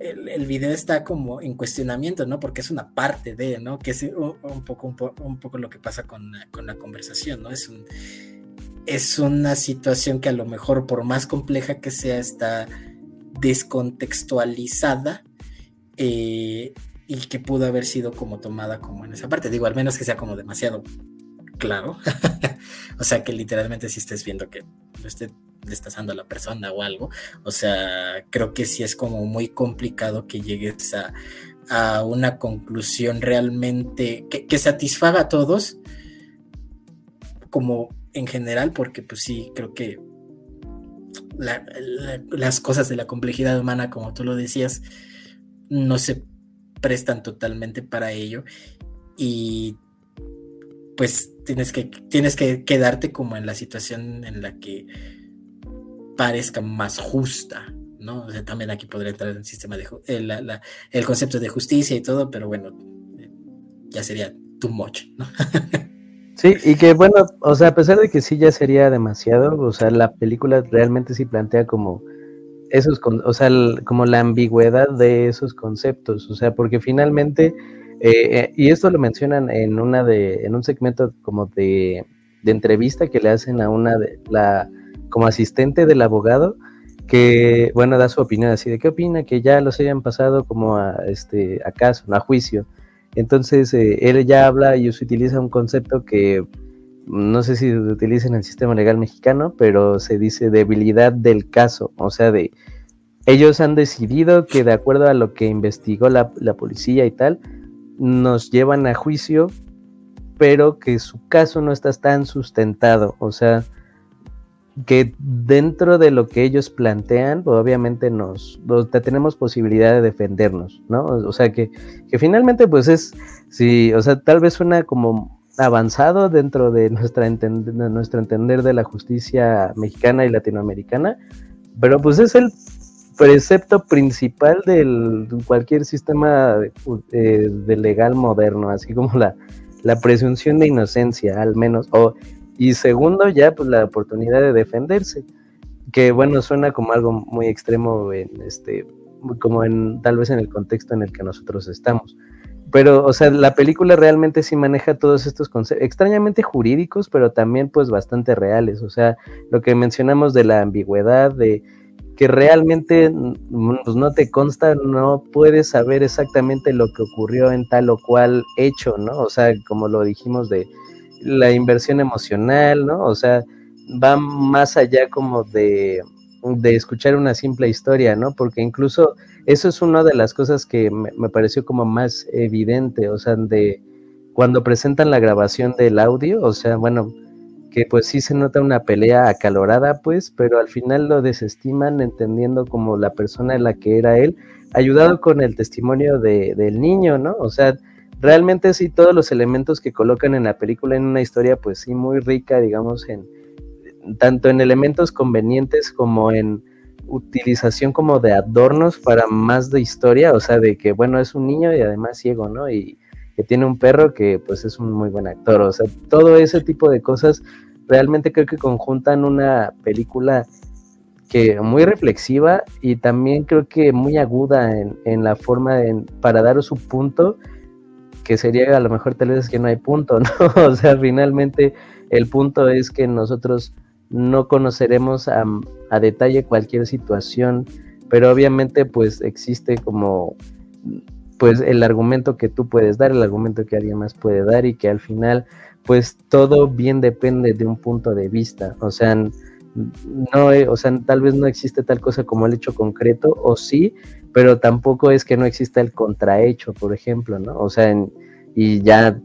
el, video está como en cuestionamiento, ¿no? Porque es una parte de, ¿no? Que es un, poco, un, poco lo que pasa con, la conversación, ¿no? Es, un, es una situación que a lo mejor, por más compleja que sea, está descontextualizada eh, y que pudo haber sido como tomada como en esa parte. Digo, al menos que sea como demasiado claro. o sea, que literalmente si estés viendo que lo esté le estás dando a la persona o algo. O sea, creo que sí es como muy complicado que llegues a, una conclusión realmente que, satisfaga a todos, como en general, porque pues sí, creo que las cosas de la complejidad humana, como tú lo decías, no se prestan totalmente para ello. Y pues tienes que, tienes que quedarte como en la situación en la que parezca más justa, ¿no? O sea, también aquí podría entrar el sistema de el, el concepto de justicia y todo, pero bueno, ya sería too much, ¿no? Sí, y que bueno, o sea, a pesar de que sí ya sería demasiado, o sea, la película realmente sí plantea como esos, o sea, como la ambigüedad de esos conceptos, o sea, porque finalmente eh, eh, y esto lo mencionan en una de, en un segmento como de, entrevista que le hacen a una de la como asistente del abogado, que bueno da su opinión así de qué opina que ya los hayan pasado como a este a caso, a juicio. Entonces eh, él ya habla y se utiliza un concepto que no sé si se utiliza en el sistema legal mexicano, pero se dice debilidad del caso, o sea de ellos han decidido que de acuerdo a lo que investigó la, la policía y tal, nos llevan a juicio, pero que su caso no está tan sustentado. O sea, que dentro de lo que ellos plantean, pues obviamente nos, tenemos posibilidad de defendernos, ¿no? O sea, que, finalmente pues es, sí, o sea, tal vez suena como avanzado dentro de, nuestra nuestro entender de la justicia mexicana y latinoamericana, pero pues es el precepto principal de cualquier sistema de, legal moderno, así como la, la, presunción de inocencia, al menos. O, y segundo, ya pues la oportunidad de defenderse, que bueno, suena como algo muy extremo en este, como en tal vez en el contexto en el que nosotros estamos. Pero, o sea, la película realmente sí maneja todos estos conceptos, extrañamente jurídicos, pero también pues bastante reales. O sea, lo que mencionamos de la ambigüedad, de que realmente pues, no te consta, no puedes saber exactamente lo que ocurrió en tal o cual hecho, ¿no? O sea, como lo dijimos de la inversión emocional, ¿no? O sea, va más allá como de, de escuchar una simple historia, ¿no? Porque incluso eso es una de las cosas que me, pareció como más evidente, o sea, de cuando presentan la grabación del audio, o sea, bueno, que pues sí se nota una pelea acalorada, pues, pero al final lo desestiman entendiendo como la persona en la que era él, ayudado con el testimonio de, del niño, ¿no? O sea, realmente sí todos los elementos que colocan en la película en una historia, pues sí muy rica, digamos, en tanto en elementos convenientes como en utilización como de adornos para más de historia, o sea, de que bueno, es un niño y además ciego, ¿no? Y, tiene un perro que pues es un muy buen actor, o sea, todo ese tipo de cosas realmente creo que conjuntan una película que muy reflexiva y también creo que muy aguda en, la forma de, para dar su punto, que sería a lo mejor tal vez que no hay punto, ¿no? O sea, finalmente el punto es que nosotros no conoceremos a, a detalle cualquier situación, pero obviamente pues existe como pues el argumento que tú puedes dar, el argumento que alguien más puede dar y que al final pues todo bien depende de un punto de vista, o sea, no, o sea, tal vez no existe tal cosa como el hecho concreto o sí, pero tampoco es que no exista el contrahecho, por ejemplo, ¿no? O sea, y ya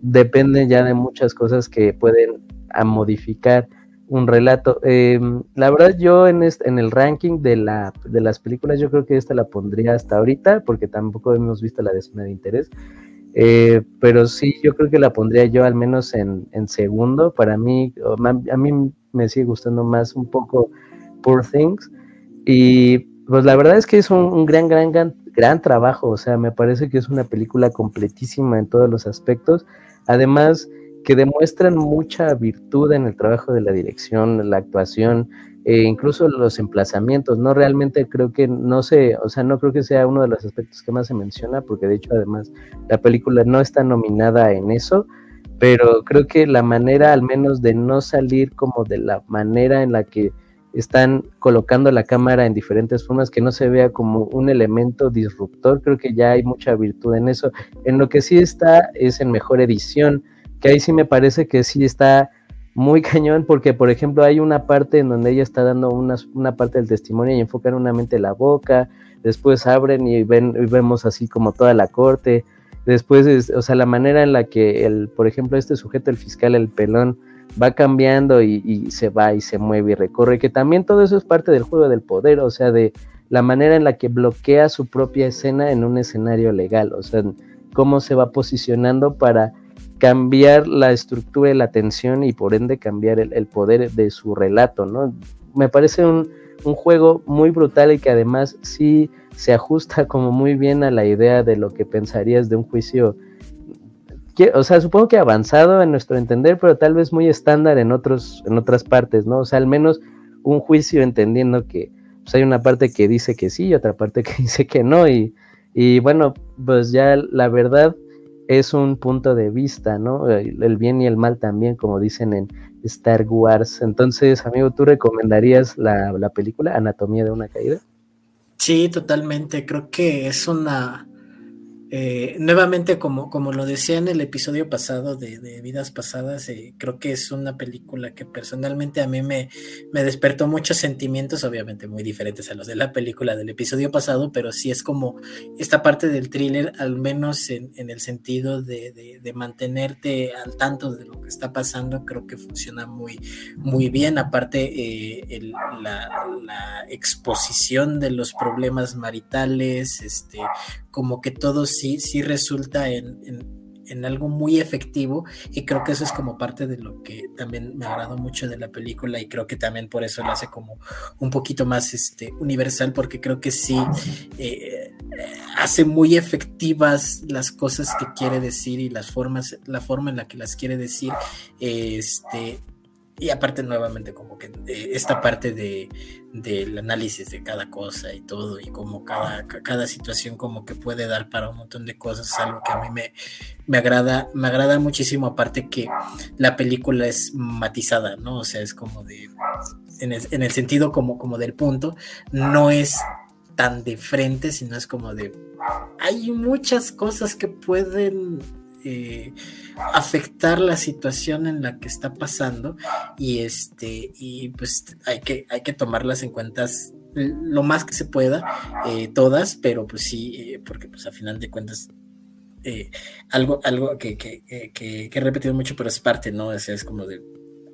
depende ya de muchas cosas que pueden a modificar un relato. Em, la verdad, yo en, en el ranking de, la, de las películas, yo creo que esta la pondría hasta ahorita, porque tampoco hemos visto la de Zona de Interés. Eh, pero sí, yo creo que la pondría yo al menos en, en segundo. Para mí, a mí me sigue gustando más un poco Poor Things. Y pues la verdad es que es un, gran, gran, gran, gran trabajo. O sea, me parece que es una película completísima en todos los aspectos. Además, que demuestran mucha virtud en el trabajo de la dirección, la actuación, e incluso los emplazamientos. No realmente creo que no sé, o sea, no creo que sea uno de los aspectos que más se menciona, porque de hecho además la película no está nominada en eso, pero creo que la manera al menos de no salir como de la manera en la que están colocando la cámara en diferentes formas, que no se vea como un elemento disruptor, creo que ya hay mucha virtud en eso. En lo que sí está es en mejor edición, que ahí sí me parece que sí está muy cañón, porque por ejemplo hay una parte en donde ella está dando una, una parte del testimonio y enfocan una mente la boca, después abren y, ven, y vemos así como toda la corte, después, o sea, la manera en la que, el, por ejemplo, este sujeto, el fiscal, el pelón, va cambiando y, se va y se mueve y recorre, que también todo eso es parte del juego del poder, o sea, de la manera en la que bloquea su propia escena en un escenario legal, o sea, cómo se va posicionando para cambiar la estructura y la tensión y por ende cambiar el, poder de su relato, ¿no? Me parece un, juego muy brutal y que además sí se ajusta como muy bien a la idea de lo que pensarías de un juicio, o sea, supongo que avanzado en nuestro entender, pero tal vez muy estándar en, otros, en otras partes, ¿no? O sea, al menos un juicio entendiendo que pues, hay una parte que dice que sí y otra parte que dice que no y, y bueno, pues ya la verdad es un punto de vista, ¿no? El bien y el mal también, como dicen en Star Wars. Entonces, amigo, ¿tú recomendarías la, la película Anatomía de una caída? Sí, totalmente. Creo que es una eh, nuevamente, como, como lo decía en el episodio pasado de, Vidas Pasadas, eh, creo que es una película que personalmente a mí me, me, despertó muchos sentimientos, obviamente muy diferentes a los de la película del episodio pasado, pero sí es como esta parte del thriller, al menos en, el sentido de, de, mantenerte al tanto de lo que está pasando, creo que funciona muy, muy bien. Aparte, eh, la, la exposición de los problemas maritales, este, como que todo sí, sí resulta en, algo muy efectivo y creo que eso es como parte de lo que también me agradó mucho de la película y creo que también por eso lo hace como un poquito más este, universal porque creo que sí eh, hace muy efectivas las cosas que quiere decir y las formas, la forma en la que las quiere decir este y aparte nuevamente como que eh, esta parte de, del análisis de cada cosa y todo y como cada, cada situación como que puede dar para un montón de cosas es algo que a mí me, me agrada me agrada muchísimo aparte que la película es matizada no o sea es como de en el, en el sentido como, como del punto no es tan de frente sino es como de hay muchas cosas que pueden eh, afectar la situación en la que está pasando y este y pues hay que hay que tomarlas en cuenta lo más que se pueda eh, todas pero pues sí eh, porque pues a final de cuentas algo algo que, que, que, he repetido mucho pero es parte no es, es como de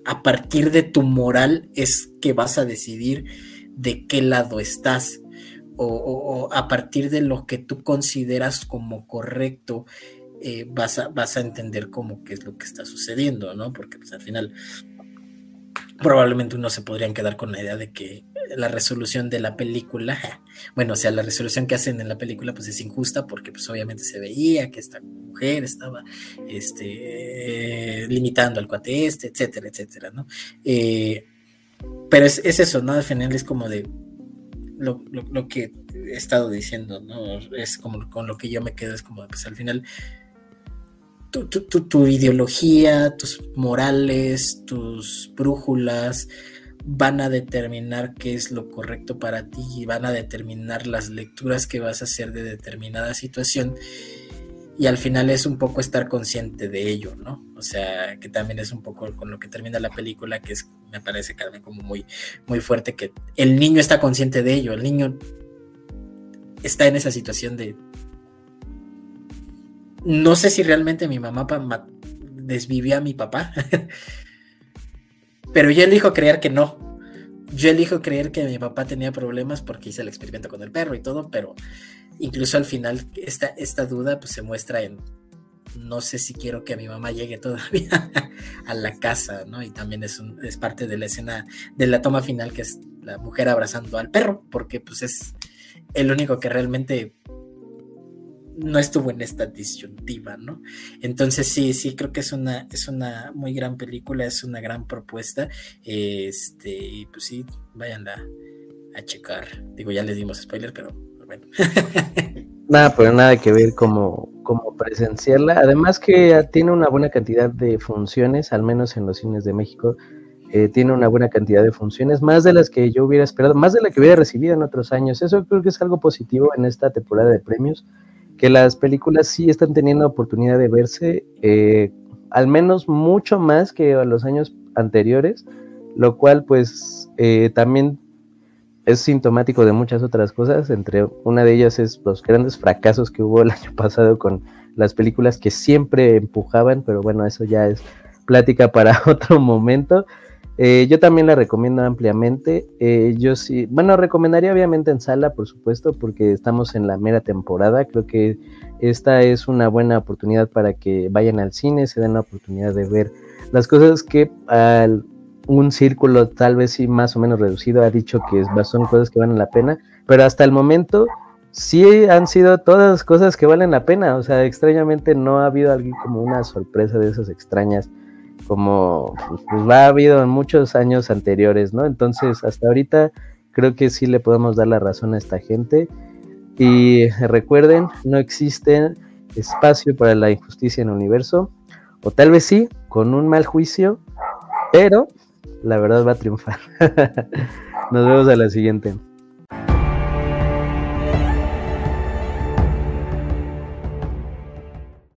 a partir de tu moral es que vas a decidir de qué lado estás o, a partir de lo que tú consideras como correcto eh, vas, a, vas a entender cómo qué es lo que está sucediendo, ¿no? Porque pues, al final probablemente uno se podrían quedar con la idea de que la resolución de la película, bueno, o sea, la resolución que hacen en la película pues es injusta porque pues obviamente se veía que esta mujer estaba este, limitando al cuate este, etcétera, etcétera, ¿no? Eh, pero es, eso, ¿no? Al final es como de lo, lo, que he estado diciendo, ¿no? Es como con lo que yo me quedo, es como, pues al final tu, ideología, tus morales, tus brújulas van a determinar qué es lo correcto para ti y van a determinar las lecturas que vas a hacer de determinada situación y al final es un poco estar consciente de ello, ¿no? O sea, que también es un poco con lo que termina la película, que es, me parece que como muy, muy fuerte, que el niño está consciente de ello, el niño está en esa situación de no sé si realmente mi mamá desvivía a mi papá. Pero yo elijo creer que no. Yo elijo creer que mi papá tenía problemas porque hice el experimento con el perro y todo, pero incluso al final esta, esta duda pues se muestra en no sé si quiero que mi mamá llegue todavía a la casa, ¿no? Y también es, es parte de la escena, de la toma final, que es la mujer abrazando al perro, porque pues es el único que realmente no estuvo en esta disyuntiva, ¿no? Entonces sí, sí, creo que es una, es una muy gran película, es una gran propuesta. Este, pues sí, vayan a, checar. Digo, ya les dimos spoiler, pero bueno. Nada, pero nada que ver como, como presenciarla. Además que tiene una buena cantidad de funciones, al menos en los cines de México. Eh, tiene una buena cantidad de funciones, más de las que yo hubiera esperado, más de la que hubiera recibido en otros años. Eso creo que es algo positivo en esta temporada de premios que las películas sí están teniendo oportunidad de verse, eh, al menos mucho más que a los años anteriores, lo cual pues eh, también es sintomático de muchas otras cosas, entre una de ellas es los grandes fracasos que hubo el año pasado con las películas que siempre empujaban, pero bueno, eso ya es plática para otro momento. Eh, yo también la recomiendo ampliamente. Eh, yo sí, bueno, recomendaría obviamente en sala, por supuesto, porque estamos en la mera temporada. Creo que esta es una buena oportunidad para que vayan al cine, se den la oportunidad de ver las cosas que al, un círculo tal vez sí más o menos reducido ha dicho que son cosas que valen la pena, pero hasta el momento sí han sido todas cosas que valen la pena. O sea, extrañamente no ha habido alguien como una sorpresa de esas extrañas como pues, pues ha habido en muchos años anteriores, ¿no? Entonces, hasta ahorita creo que sí le podemos dar la razón a esta gente. Y recuerden, no existe espacio para la injusticia en el universo, o tal vez sí, con un mal juicio, pero la verdad va a triunfar. Nos vemos a la siguiente.